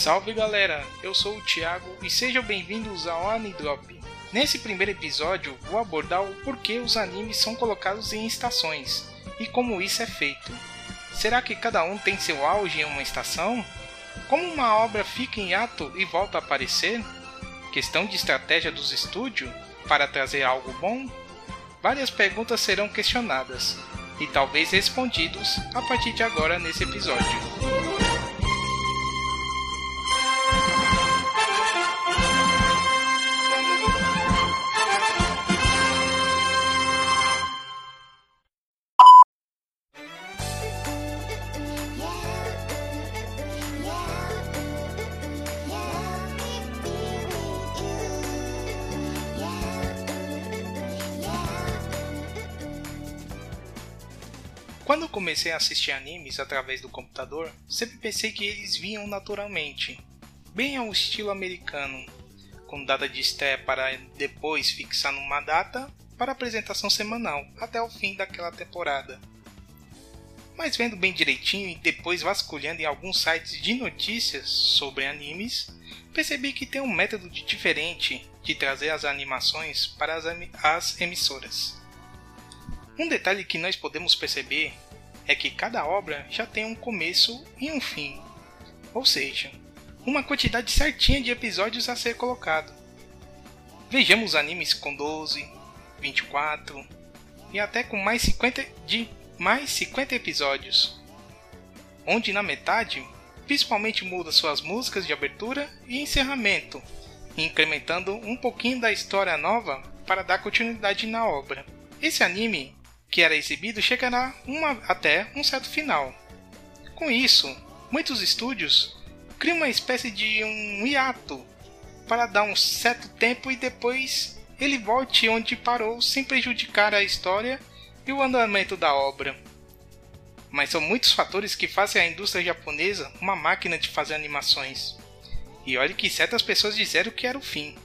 Salve galera, eu sou o Thiago e sejam bem-vindos ao Anidrop. Nesse primeiro episódio vou abordar o porquê os animes são colocados em estações e como isso é feito. Será que cada um tem seu auge em uma estação? Como uma obra fica em ato e volta a aparecer? Questão de estratégia dos estúdios para trazer algo bom? Várias perguntas serão questionadas e talvez respondidos a partir de agora nesse episódio. Quando eu comecei a assistir animes através do computador, sempre pensei que eles vinham naturalmente, bem ao estilo americano, com data de estreia para depois fixar numa data para apresentação semanal até o fim daquela temporada. Mas vendo bem direitinho e depois vasculhando em alguns sites de notícias sobre animes, percebi que tem um método diferente de trazer as animações para as, as emissoras. Um detalhe que nós podemos perceber é que cada obra já tem um começo e um fim, ou seja, uma quantidade certinha de episódios a ser colocado. Vejamos animes com 12, 24 e até com mais 50 de mais 50 episódios, onde na metade principalmente muda suas músicas de abertura e encerramento, incrementando um pouquinho da história nova para dar continuidade na obra. Esse anime que era exibido chegará uma, até um certo final. Com isso, muitos estúdios criam uma espécie de um hiato para dar um certo tempo e depois ele volte onde parou sem prejudicar a história e o andamento da obra. Mas são muitos fatores que fazem a indústria japonesa uma máquina de fazer animações. E olhe que certas pessoas disseram que era o fim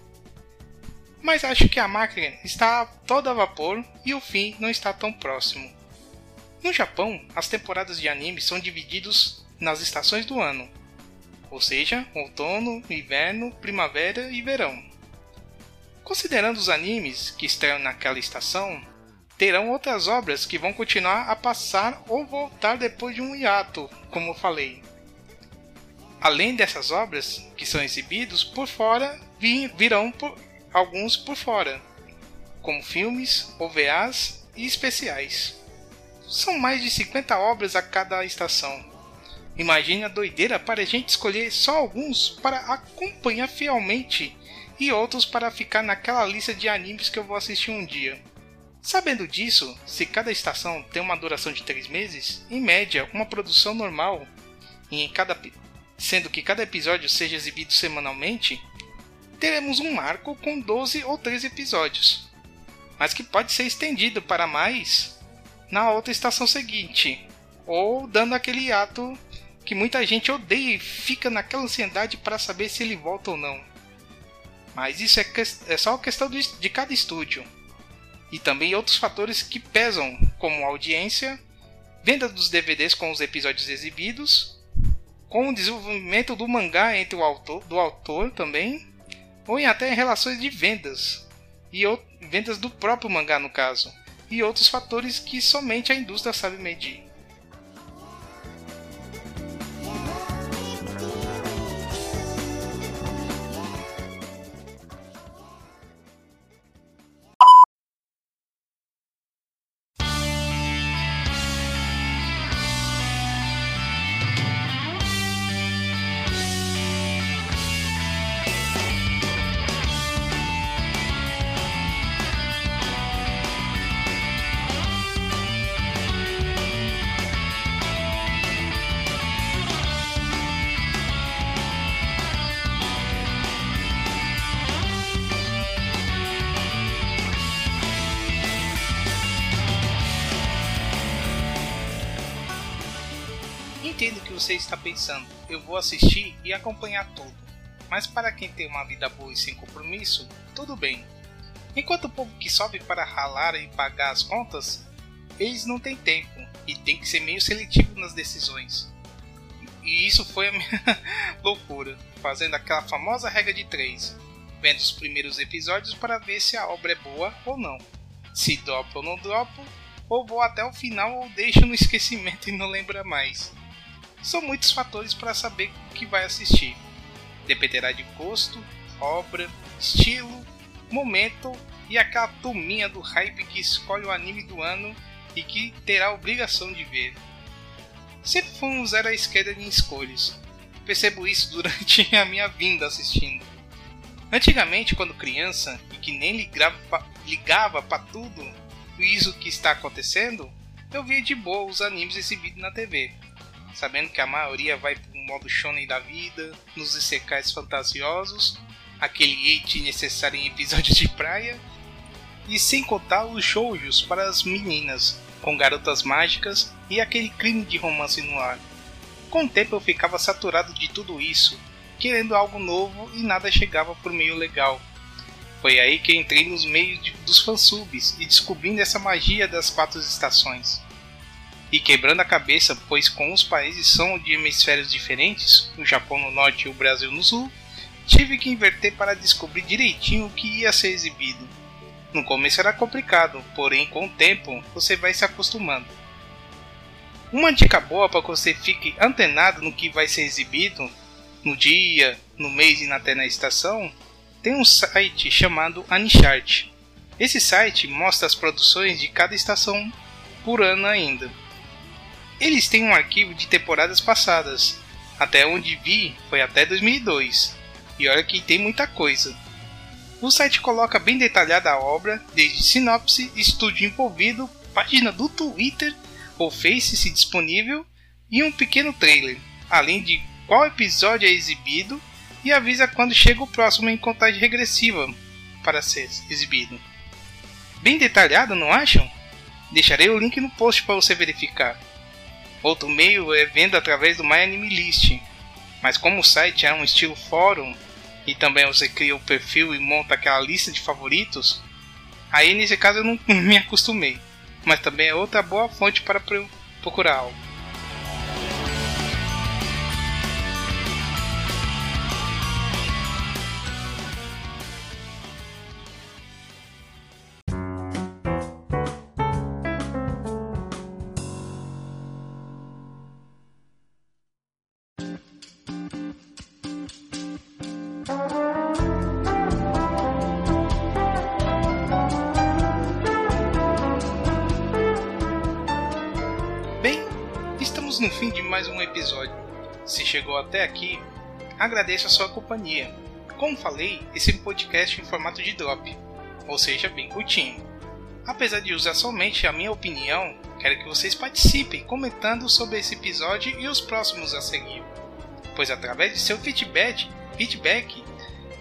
mas acho que a máquina está toda a vapor e o fim não está tão próximo. No Japão, as temporadas de anime são divididas nas estações do ano, ou seja, outono, inverno, primavera e verão. Considerando os animes que estreiam naquela estação, terão outras obras que vão continuar a passar ou voltar depois de um hiato, como eu falei. Além dessas obras que são exibidos por fora, virão por, alguns por fora, como filmes, OVAs e especiais. São mais de 50 obras a cada estação. Imagine a doideira para a gente escolher só alguns para acompanhar fielmente e outros para ficar naquela lista de animes que eu vou assistir um dia. Sabendo disso, se cada estação tem uma duração de 3 meses, em média, uma produção normal, em cada, sendo que cada episódio seja exibido semanalmente, teremos um arco com 12 ou 13 episódios, mas que pode ser estendido para mais na outra estação seguinte, ou dando aquele ato que muita gente odeia e fica naquela ansiedade para saber se ele volta ou não. Mas isso é, é só questão de cada estúdio. E também outros fatores que pesam, como audiência, venda dos DVDs com os episódios exibidos, com o desenvolvimento do mangá entre o autor, do autor também, ou em até relações de vendas, e vendas do próprio mangá no caso, e outros fatores que somente a indústria sabe medir. Entendo que você está pensando, eu vou assistir e acompanhar tudo. Mas para quem tem uma vida boa e sem compromisso, tudo bem. Enquanto o povo que sobe para ralar e pagar as contas, eles não têm tempo e tem que ser meio seletivo nas decisões. e isso foi a minha loucura, fazendo aquela famosa regra de três, vendo os primeiros episódios para ver se a obra é boa ou não. Se dropo ou não dropo, ou vou até o final ou deixo no esquecimento e não lembra mais. São muitos fatores para saber o que vai assistir. Dependerá de gosto, obra, estilo, momento e aquela turminha do hype que escolhe o anime do ano e que terá a obrigação de ver. Sempre fui um zero à esquerda em escolhas. Percebo isso durante a minha vinda assistindo. Antigamente, quando criança e que nem ligava para tudo isso que está acontecendo, eu via de boa os animes exibidos na TV, sabendo que a maioria vai para o modo shonen da vida, nos isekais fantasiosos, aquele hate necessário em episódios de praia, e sem contar os shoujos para as meninas, com garotas mágicas e aquele crime de romance no ar. Com o tempo eu ficava saturado de tudo isso, querendo algo novo e nada chegava por meio legal. Foi aí que entrei nos meios de, dos fansubs e descobrindo essa magia das quatro estações. E quebrando a cabeça, pois com os países são de hemisférios diferentes, o Japão no norte e o Brasil no sul, tive que inverter para descobrir direitinho o que ia ser exibido. No começo era complicado, porém com o tempo você vai se acostumando. Uma dica boa para que você fique antenado no que vai ser exibido no dia, no mês e até na estação, tem um site chamado Anichart. Esse site mostra as produções de cada estação por ano ainda. Eles têm um arquivo de temporadas passadas, até onde vi foi até 2002, e olha que tem muita coisa. O site coloca bem detalhada a obra, desde sinopse, estúdio envolvido, página do Twitter ou Face se disponível e um pequeno trailer, além de qual episódio é exibido e avisa quando chega o próximo em contagem regressiva para ser exibido. Bem detalhado, não acham? Deixarei o link no post para você verificar. Outro meio é vendo através do MyAnimeList, mas como o site é um estilo fórum e também você cria o perfil e monta aquela lista de favoritos, aí nesse caso eu não me acostumei. Mas também é outra boa fonte para procurar algo. No fim de mais um episódio. Se chegou até aqui, agradeço a sua companhia. Como falei, esse é um podcast em formato de drop, ou seja, bem curtinho. Apesar de usar somente a minha opinião, quero que vocês participem comentando sobre esse episódio e os próximos a seguir, pois através de seu feedback, feedback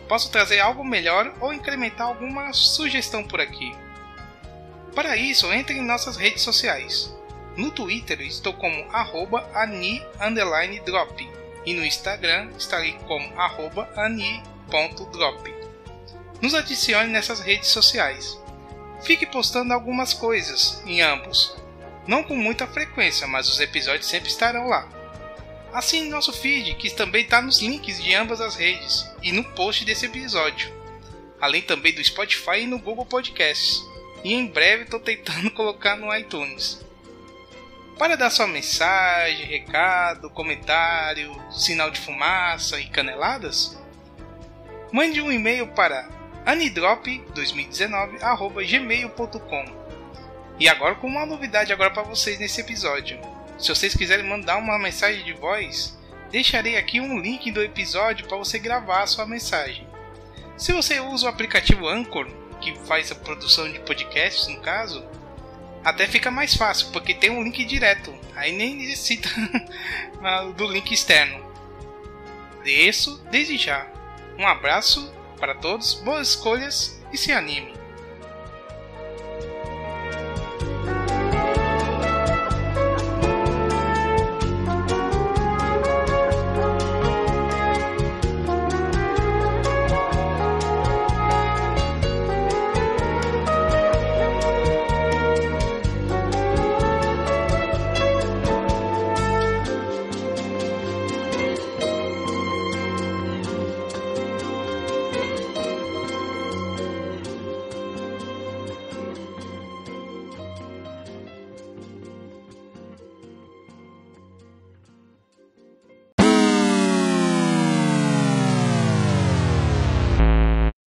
posso trazer algo melhor ou incrementar alguma sugestão por aqui. Para isso, entre em nossas redes sociais. No Twitter estou como arroba ani_drop e no Instagram estarei como arroba ani.drop. Nos adicione nessas redes sociais. Fique postando algumas coisas em ambos. Não com muita frequência, mas os episódios sempre estarão lá. Assine nosso feed, que também está nos links de ambas as redes e no post desse episódio. Além também do Spotify e no Google Podcasts. E em breve estou tentando colocar no iTunes. Para dar sua mensagem, recado, comentário, sinal de fumaça e caneladas, mande um e-mail para anidrop2019@gmail.com. E agora com uma novidade agora para vocês nesse episódio. Se vocês quiserem mandar uma mensagem de voz, deixarei aqui um link do episódio para você gravar a sua mensagem. Se você usa o aplicativo Anchor, que faz a produção de podcasts no caso, até fica mais fácil, porque tem um link direto. Aí nem necessita do link externo. Isso desde já. Um abraço para todos, boas escolhas e se anime.